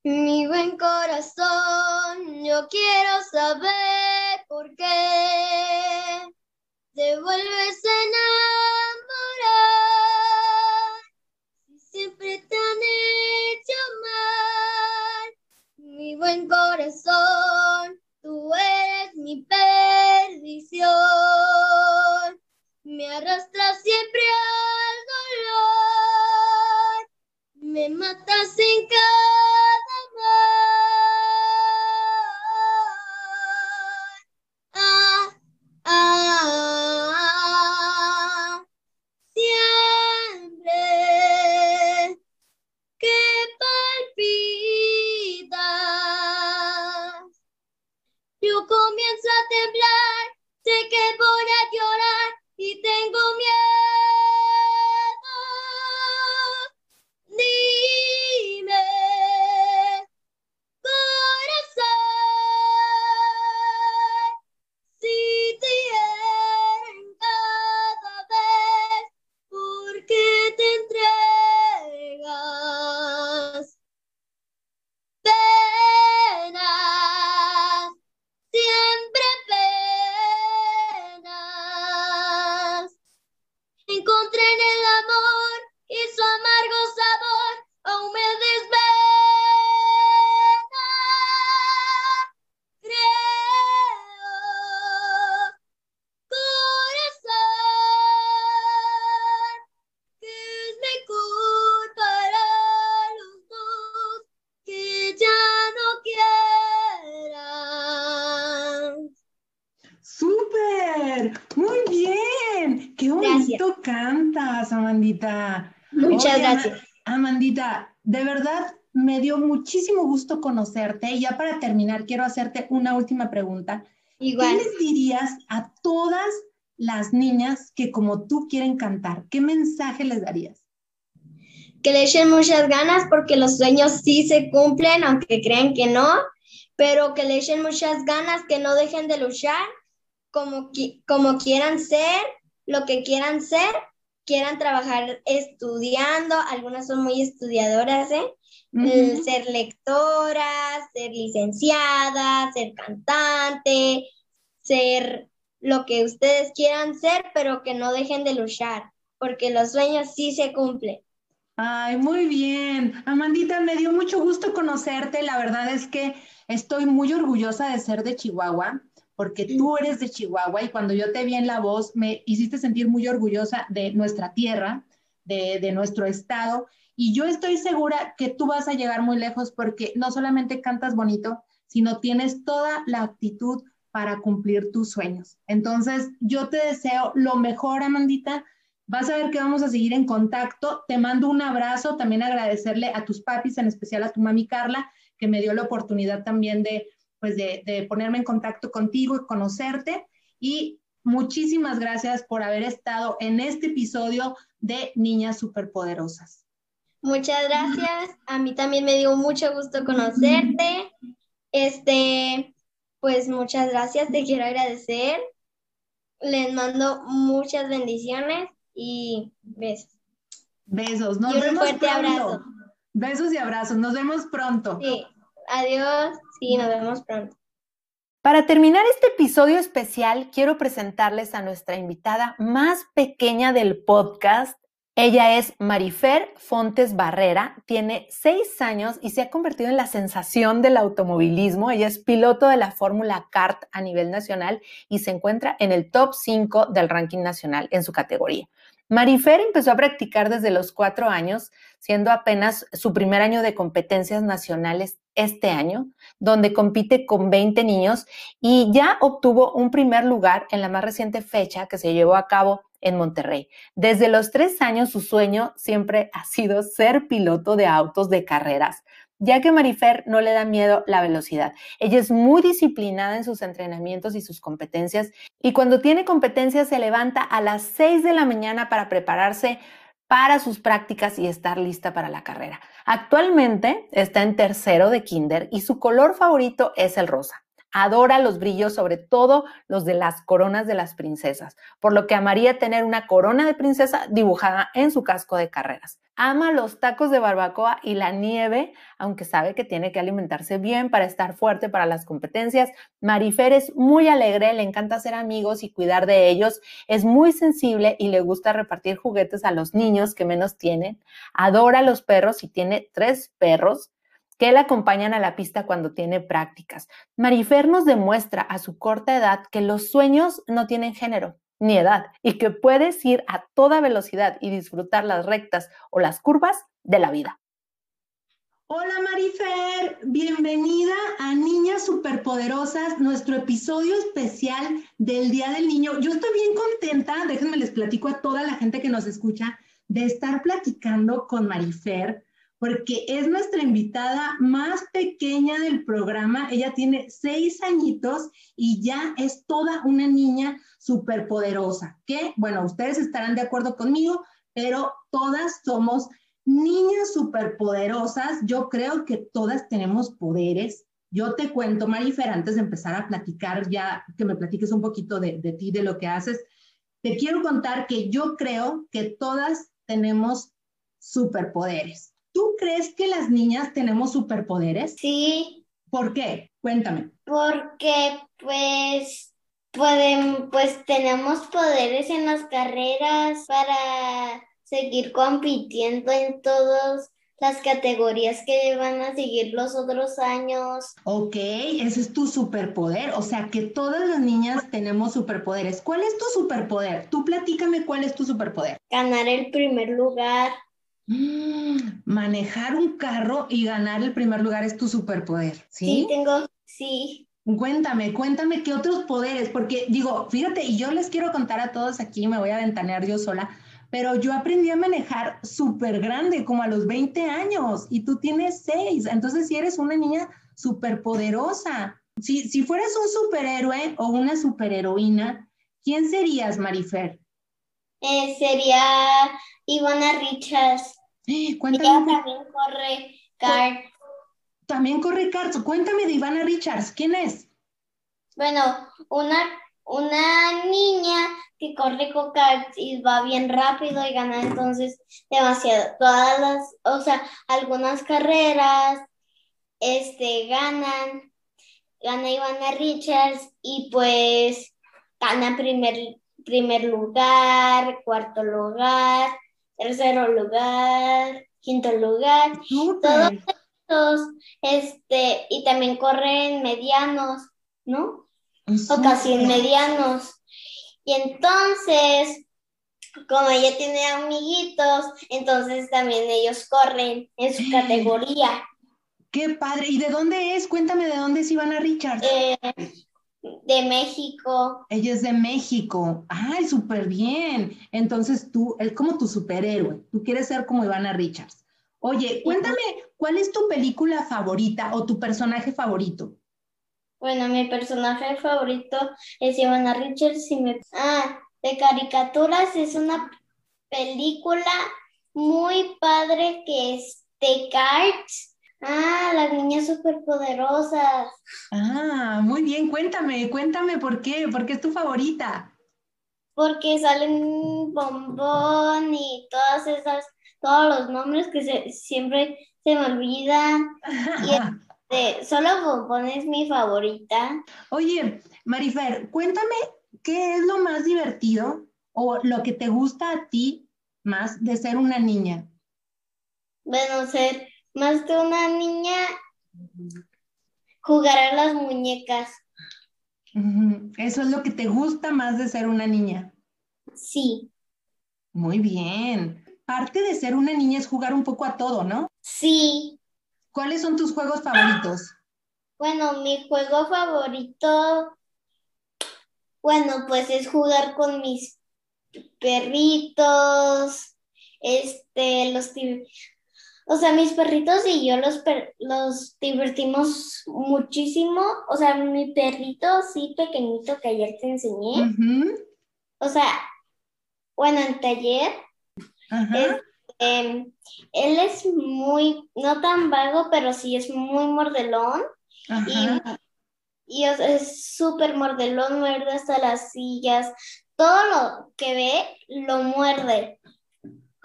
Mi buen corazón, yo quiero saber por qué te vuelves a enamorar si siempre te han hecho mal. Mi buen corazón, tú eres mi perdición. Me arrastras siempre al dolor, me matas en cada conocerte. Y ya para terminar, quiero hacerte una última pregunta. Igual. ¿Qué les dirías a todas las niñas que como tú quieren cantar? ¿Qué mensaje les darías? Que le echen muchas ganas porque los sueños sí se cumplen, aunque crean que no, pero que le echen muchas ganas, que no dejen de luchar como, como quieran ser, lo que quieran ser, quieran trabajar estudiando, algunas son muy estudiadoras, ¿eh? Ser lectora, ser licenciada, ser cantante, ser lo que ustedes quieran ser, pero que no dejen de luchar, porque los sueños sí se cumplen. Ay, muy bien. Amandita, me dio mucho gusto conocerte. La verdad es que estoy muy orgullosa de ser de Chihuahua, porque tú eres de Chihuahua y cuando yo te vi en la voz me hiciste sentir muy orgullosa de nuestra tierra, de, nuestro estado. Y yo estoy segura que tú vas a llegar muy lejos porque no solamente cantas bonito, sino tienes toda la actitud para cumplir tus sueños. Entonces, yo te deseo lo mejor, Amandita. Vas a ver que vamos a seguir en contacto. Te mando un abrazo, también agradecerle a tus papis, en especial a tu mami Carla, que me dio la oportunidad también de, pues de ponerme en contacto contigo y conocerte. Y muchísimas gracias por haber estado en este episodio de Niñas Superpoderosas. Muchas gracias. A mí también me dio mucho gusto conocerte. Este, pues muchas gracias, te quiero agradecer. Les mando muchas bendiciones y besos. Besos, nos y un vemos fuerte pronto. abrazo. Besos y abrazos, nos vemos pronto. Sí, adiós. Sí, nos vemos pronto. Para terminar este episodio especial, quiero presentarles a nuestra invitada más pequeña del podcast, ella es Marifer Fontes Barrera, tiene seis años y se ha convertido en la sensación del automovilismo. Ella es piloto de la Fórmula CART a nivel nacional y se encuentra en el top 5 del ranking nacional en su categoría. Marifer empezó a practicar desde los cuatro años, siendo apenas su primer año de competencias nacionales este año, donde compite con 20 niños y ya obtuvo un primer lugar en la más reciente fecha que se llevó a cabo en Monterrey. Desde los tres años su sueño siempre ha sido ser piloto de autos de carreras, ya que Marifer no le da miedo la velocidad. Ella es muy disciplinada en sus entrenamientos y sus competencias y cuando tiene competencias se levanta a las 6 de la mañana para prepararse para sus prácticas y estar lista para la carrera. Actualmente está en tercero de kinder y su color favorito es el rosa adora los brillos, sobre todo los de las coronas de las princesas, por lo que amaría tener una corona de princesa dibujada en su casco de carreras. Ama los tacos de barbacoa y la nieve, aunque sabe que tiene que alimentarse bien para estar fuerte para las competencias. Marifer es muy alegre, le encanta hacer amigos y cuidar de ellos, es muy sensible y le gusta repartir juguetes a los niños que menos tienen. Adora los perros y tiene tres perros que la acompañan a la pista cuando tiene prácticas. Marifer nos demuestra a su corta edad que los sueños no tienen género ni edad y que puedes ir a toda velocidad y disfrutar las rectas o las curvas de la vida. Hola Marifer, bienvenida a Niñas Superpoderosas, nuestro episodio especial del Día del Niño. Yo estoy bien contenta, déjenme les platico a toda la gente que nos escucha, de estar platicando con Marifer porque es nuestra invitada más pequeña del programa. Ella tiene seis añitos y ya es toda una niña superpoderosa, que, bueno, ustedes estarán de acuerdo conmigo, pero todas somos niñas superpoderosas. Yo creo que todas tenemos poderes. Yo te cuento, Marifer, antes de empezar a platicar, ya que me platiques un poquito de, de ti, de lo que haces, te quiero contar que yo creo que todas tenemos superpoderes. ¿Tú crees que las niñas tenemos superpoderes? Sí, ¿Por qué? Cuéntame. porque pues pueden, pues tenemos poderes en las carreras para seguir compitiendo en todas las categorías que van a seguir los otros años. Ok, ese es tu superpoder. O sea que todas las niñas tenemos superpoderes. ¿Cuál es tu superpoder? Tú platícame cuál es tu superpoder. Ganar el primer lugar. Mm, manejar un carro y ganar el primer lugar es tu superpoder, Sí, ¿sí? tengo, sí. Cuéntame, cuéntame qué otros poderes, porque digo, fíjate, y yo les quiero contar a todos aquí, me voy a ventanear yo sola, pero yo aprendí a manejar súper grande, como a los 20 años, y tú tienes 6, entonces si eres una niña súper poderosa. Si, si fueras un superhéroe o una superheroína, ¿quién serías, Marifer? Eh, sería Ivana Richards. Eh, cuéntame. Ella también corre kart. También corre kart. Cuéntame de Ivana Richards. ¿Quién es? Bueno, una, una niña que corre con kart y va bien rápido y gana entonces demasiado. Todas las, o sea, algunas carreras, este, ganan, gana Ivana Richards y pues gana primer, primer lugar, cuarto lugar, tercero lugar, quinto lugar, todos estos, este, y también corren medianos, ¿no? O casi medianos. Y entonces, como ella tiene amiguitos, entonces también ellos corren en su categoría. Qué padre. ¿Y de dónde es? Cuéntame de dónde es Ivana Richards. Eh, de México. Ella es de México. Ay, súper bien. Entonces tú, es como tu superhéroe. Tú quieres ser como Ivana Richards. Oye, cuéntame, ¿cuál es tu película favorita o tu personaje favorito? Bueno, mi personaje favorito es Ivana Richards y me... Ah, de caricaturas es una película muy padre que es The Cards Ah, las niñas superpoderosas. Ah, muy bien, cuéntame, cuéntame por qué, por qué es tu favorita. Porque salen bombón y todas esas, todos los nombres que siempre se me olvidan. y este, solo bombón es mi favorita. Oye, Marifer, cuéntame qué es lo más divertido o lo que te gusta a ti más de ser una niña. Bueno, ser más de una niña jugar a las muñecas. Eso es lo que te gusta más de ser una niña. Sí. Muy bien. Parte de ser una niña es jugar un poco a todo, ¿no? Sí. ¿Cuáles son tus juegos favoritos? Bueno, mi juego favorito, bueno, pues es jugar con mis perritos, este, los, o sea, mis perritos y yo los, los divertimos muchísimo. O sea, mi perrito, sí, pequeñito que ayer te enseñé. O sea, bueno, en taller. Em, él es muy, no tan vago, pero sí es muy mordelón. Y, y es súper mordelón, muerde hasta las sillas. Todo lo que ve lo muerde.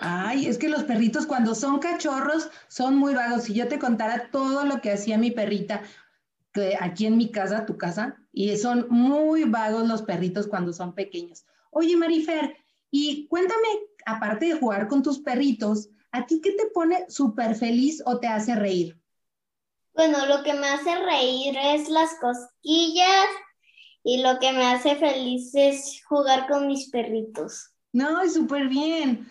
Ay, es que los perritos cuando son cachorros son muy vagos. Si yo te contara todo lo que hacía mi perrita que aquí en mi casa, tu casa, y son muy vagos los perritos cuando son pequeños. Oye, Marifer, y cuéntame, aparte de jugar con tus perritos, ¿a ti qué te pone súper feliz o te hace reír? Bueno, lo que me hace reír es las cosquillas y lo que me hace feliz es jugar con mis perritos. No, súper bien.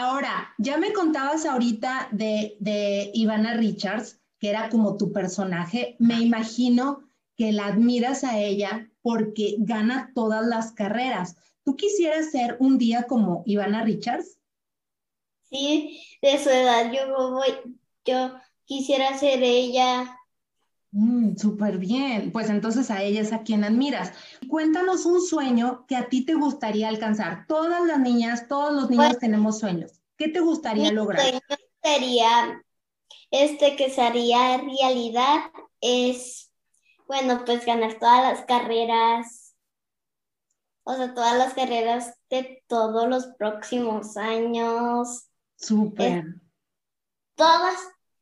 Ahora, ya me contabas ahorita de, de Ivana Richards, que era como tu personaje. Me imagino que la admiras a ella porque gana todas las carreras. ¿Tú quisieras ser un día como Ivana Richards? Sí, de su edad yo voy, yo quisiera ser ella. Mm, Súper bien, pues entonces a ella es a quien admiras. Cuéntanos un sueño que a ti te gustaría alcanzar. Todas las niñas, todos los niños pues, tenemos sueños. ¿Qué te gustaría lograr? Sueño sería, este que sería realidad, es, bueno, pues ganar todas las carreras, o sea, todas las carreras de todos los próximos años. Súper. todas,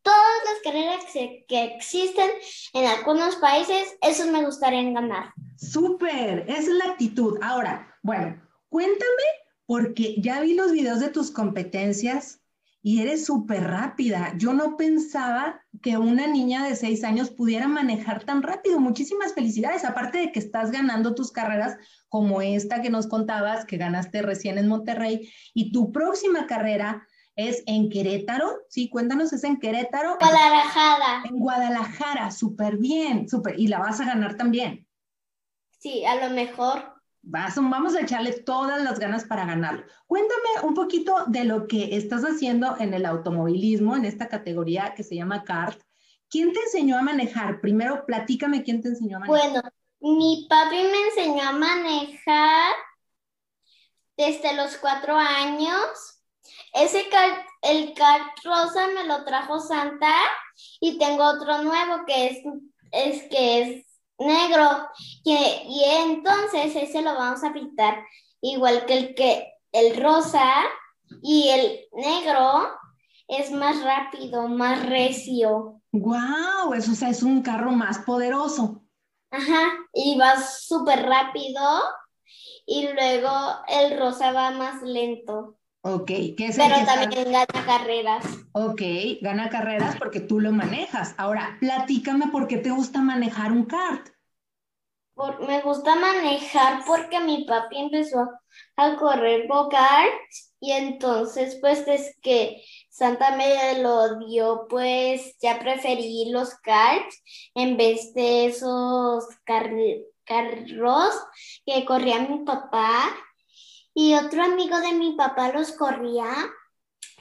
todas las carreras que, existen en algunos países, esos me gustaría ganar. Súper, es la actitud. Ahora, bueno, cuéntame, porque ya vi los videos de tus competencias y eres súper rápida. Yo no pensaba que una niña de seis años pudiera manejar tan rápido. Muchísimas felicidades, aparte de que estás ganando tus carreras como esta que nos contabas, que ganaste recién en Monterrey, y tu próxima carrera Es en Querétaro, sí, cuéntanos, es en Querétaro. Guadalajara. En Guadalajara, súper bien, súper. Y la vas a ganar también. Sí, a lo mejor. Vas, vamos a echarle todas las ganas para ganarlo. Cuéntame un poquito de lo que estás haciendo en el automovilismo, en esta categoría que se llama kart. ¿Quién te enseñó a manejar? Primero, platícame quién te enseñó a manejar. Bueno, mi papi me enseñó a manejar desde los cuatro años. Ese kart, el rosa me lo trajo Santa y tengo otro nuevo que es, es que es negro que, y entonces ese lo vamos a pintar igual que el que el rosa y el negro es más rápido, más recio. Wow, eso o sea, es un carro más poderoso. Ajá, y va súper rápido y luego el rosa va más lento. Ok, ¿qué es Pero también gana carreras. Ok, gana carreras porque tú lo manejas. Ahora, platícame por qué te gusta manejar un kart. Por, me gusta manejar porque mi papi empezó a correr go-karts y entonces pues es que Santa me lo dio, pues ya preferí los karts en vez de esos carros que corría mi papá y otro amigo de mi papá los corría,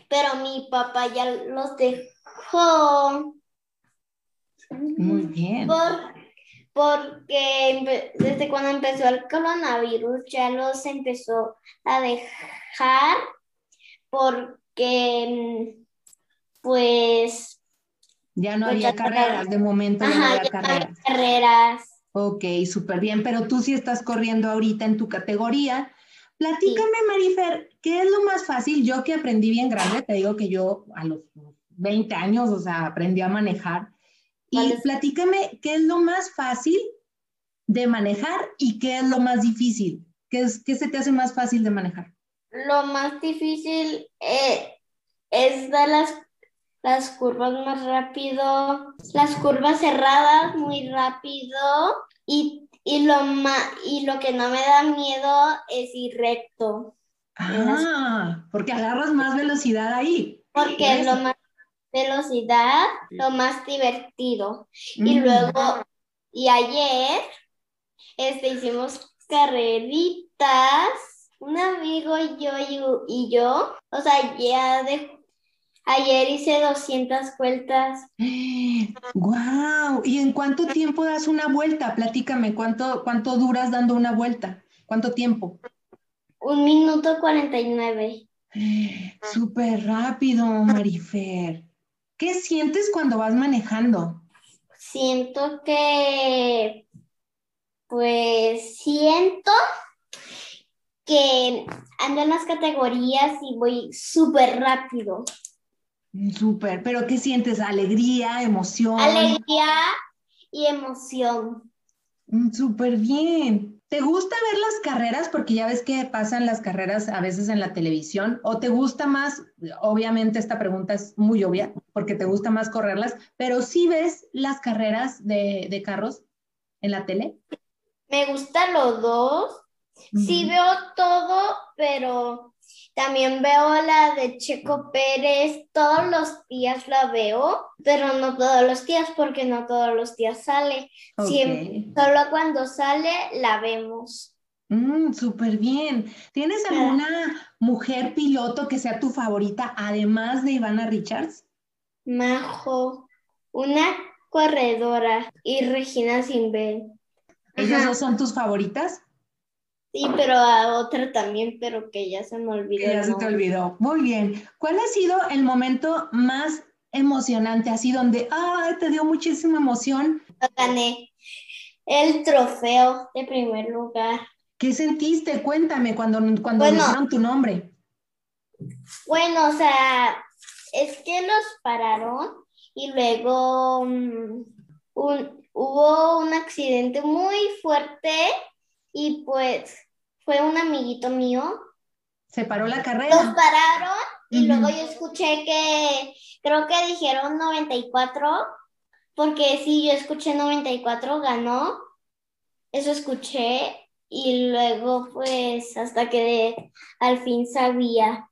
pero mi papá ya los dejó. Muy bien. porque desde cuando empezó el coronavirus ya los empezó a dejar porque pues ya no pues había carreras, de momento no había carreras. carreras. Ok, súper bien, pero tú sí estás corriendo ahorita en tu categoría Platícame, Marifer, ¿qué es lo más fácil? Yo que aprendí bien grande, te digo que yo a los 20 años, o sea, aprendí a manejar. Y platícame, ¿qué es lo más fácil de manejar y qué es lo más difícil? ¿Qué, es, qué se te hace más fácil de manejar? Lo más difícil eh, es dar las, las curvas más rápido, las curvas cerradas muy rápido y y lo, y lo que no me da miedo es ir recto. Ah, porque agarras más velocidad ahí. Porque es lo más velocidad, lo más divertido. Y mm. luego, y ayer, este, hicimos carreritas, un amigo y yo y, y yo, o sea, ya de Ayer hice 200 vueltas. ¡Guau! ¿Y en cuánto tiempo das una vuelta? Platícame, ¿cuánto, cuánto duras dando una vuelta? ¿Cuánto tiempo? Un minuto 49. Súper rápido, Marifer. ¿Qué sientes cuando vas manejando? Siento que, pues, siento que ando en las categorías y voy súper rápido. Súper, pero ¿qué sientes? ¿Alegría, emoción? Alegría y emoción. Mm, súper bien. ¿Te gusta ver las carreras? Porque ya ves que pasan las carreras a veces en la televisión. ¿O te gusta más? Obviamente esta pregunta es muy obvia, porque te gusta más correrlas, pero ¿sí ves las carreras de, de carros en la tele? Me gustan los dos. Sí veo todo, pero también veo la de Checo Pérez, todos los días la veo, pero no todos los días porque no todos los días sale. solo cuando sale la vemos. Mm, Súper bien. ¿Tienes alguna mujer piloto que sea tu favorita además de Ivana Richards? Majo, una corredora y Regina Simbel. ¿Ellas dos son tus favoritas? Sí, pero a otra también, pero que ya se me olvidó. ya se te olvidó. Muy bien. ¿Cuál ha sido el momento más emocionante, así donde, ah, te dio muchísima emoción? Gané el trofeo de primer lugar. ¿Qué sentiste? Cuéntame cuando, cuando dijeron tu nombre. Bueno, o sea, es que los pararon y luego mm, hubo un accidente muy fuerte y pues fue un amiguito mío. ¿Se paró la carrera? Los pararon y luego yo escuché que creo que dijeron 94, porque sí, yo escuché 94, ganó. Eso escuché y luego pues hasta que al fin sabía.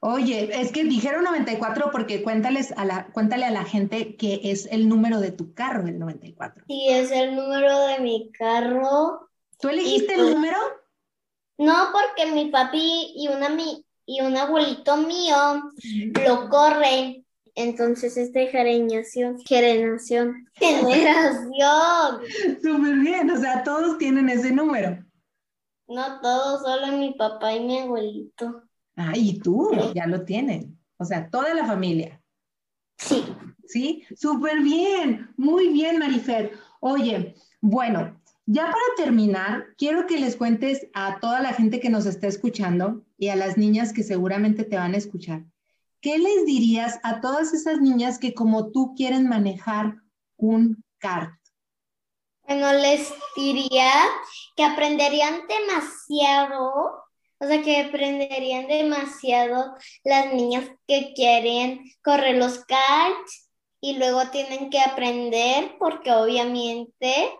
Oye, es que dijeron 94 porque cuéntales a la, cuéntale a la gente que es el número de tu carro, el 94. Sí, es el número de mi carro. ¿Tú elegiste el pues- número? No, porque mi papi y, una, y un abuelito mío lo corren. Entonces es de generación, generación, generación. Súper bien, o sea, todos tienen ese número. No todos, solo mi papá y mi abuelito. Ah, y tú, ya lo tienen. O sea, toda la familia. Sí. ¿Sí? Súper bien, muy bien, Marifer. Oye, bueno, ya para terminar, quiero que les cuentes a toda la gente que nos está escuchando y a las niñas que seguramente te van a escuchar, ¿qué les dirías a todas esas niñas que como tú quieren manejar un kart? Bueno, les diría que aprenderían demasiado, o sea, que aprenderían demasiado las niñas que quieren correr los karts y luego tienen que aprender porque obviamente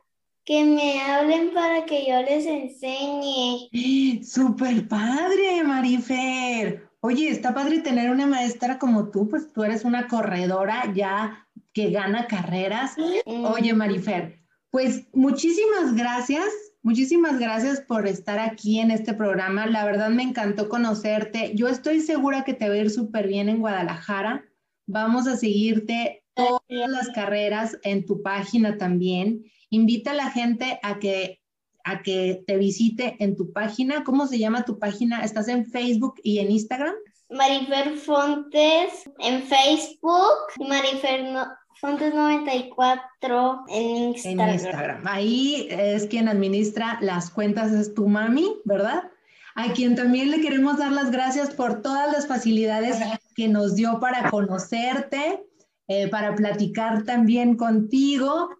que me hablen para que yo les enseñe. Súper padre, Marifer. Oye, está padre tener una maestra como tú, pues tú eres una corredora ya que gana carreras. Oye, Marifer, pues muchísimas gracias, muchísimas gracias por estar aquí en este programa. La verdad me encantó conocerte. Yo estoy segura que te va a ir súper bien en Guadalajara. Vamos a seguirte todas las carreras en tu página también. Invita a la gente a que a que te visite en tu página. ¿Cómo se llama tu página? ¿Estás en Facebook y en Instagram? Marifer Fontes en Facebook y Marifer no- Fontes 94 en En Instagram. Instagram. Ahí es quien administra las cuentas, es tu mami, ¿verdad? A quien también le queremos dar las gracias por todas las facilidades que nos dio para conocerte, eh, para platicar también contigo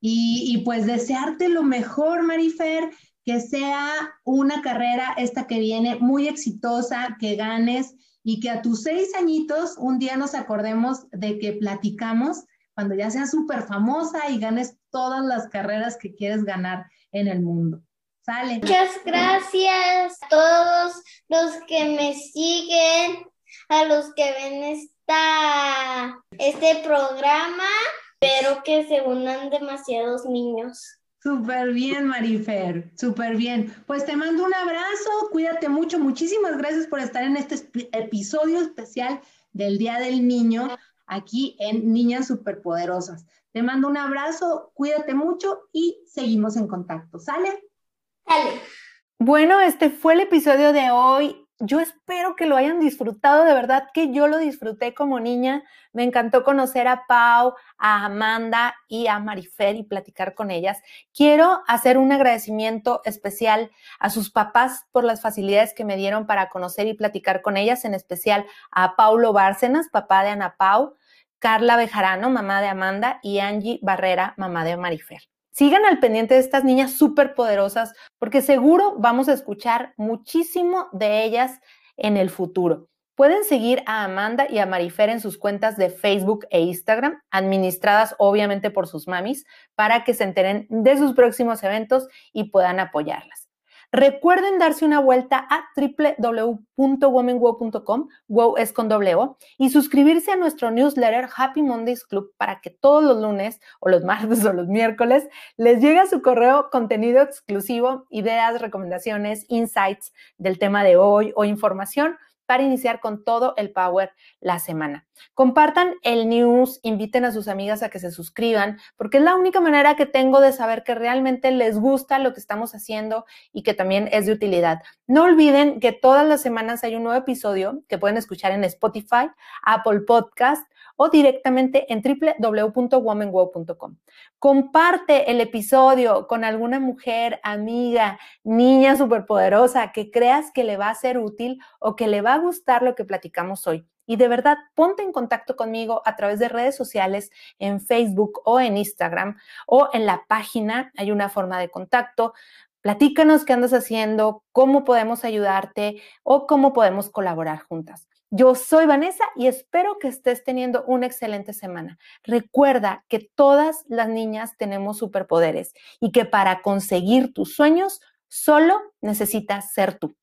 y, pues desearte lo mejor, Marifer, que sea una carrera esta que viene muy exitosa, que ganes y que a tus seis añitos un día nos acordemos de que platicamos cuando ya seas súper famosa y ganes todas las carreras que quieres ganar en el mundo. Sale. Muchas gracias a todos los que me siguen, a los que ven esta, este programa. Espero que se unan demasiados niños. Súper bien, Marifer, súper bien. Pues te mando un abrazo, cuídate mucho, muchísimas gracias por estar en este episodio especial del Día del Niño aquí en Niñas Superpoderosas. Te mando un abrazo, cuídate mucho y seguimos en contacto. ¿Sale? Dale. Bueno, este fue el episodio de hoy. Yo espero que lo hayan disfrutado, de verdad que yo lo disfruté como niña. Me encantó conocer a Pau, a Amanda y a Marifer y platicar con ellas. Quiero hacer un agradecimiento especial a sus papás por las facilidades que me dieron para conocer y platicar con ellas, en especial a Paulo Bárcenas, papá de Ana Pau, Carla Bejarano, mamá de Amanda, y Angie Barrera, mamá de Marifer. Sigan al pendiente de estas niñas súper poderosas porque seguro vamos a escuchar muchísimo de ellas en el futuro. Pueden seguir a Amanda y a Marifer en sus cuentas de Facebook e Instagram, administradas obviamente por sus mamis, para que se enteren de sus próximos eventos y puedan apoyarlas. Recuerden darse una vuelta a www.womenwow.com, wow es con doble O, y suscribirse a nuestro newsletter Happy Mondays Club para que todos los lunes o los martes o los miércoles les llegue a su correo contenido exclusivo, ideas, recomendaciones, insights del tema de hoy o información para iniciar con todo el power la semana. Compartan el news, inviten a sus amigas a que se suscriban, porque es la única manera que tengo de saber que realmente les gusta lo que estamos haciendo y que también es de utilidad. No olviden que todas las semanas hay un nuevo episodio que pueden escuchar en Spotify, Apple Podcast o directamente en www.womanwow.com. Comparte el episodio con alguna mujer, amiga, niña superpoderosa que creas que le va a ser útil o que le va a gustar lo que platicamos hoy. Y de verdad, ponte en contacto conmigo a través de redes sociales, en Facebook o en Instagram o en la página. Hay una forma de contacto. Platícanos qué andas haciendo, cómo podemos ayudarte o cómo podemos colaborar juntas. Yo soy Vanessa y espero que estés teniendo una excelente semana. Recuerda que todas las niñas tenemos superpoderes y que para conseguir tus sueños solo necesitas ser tú.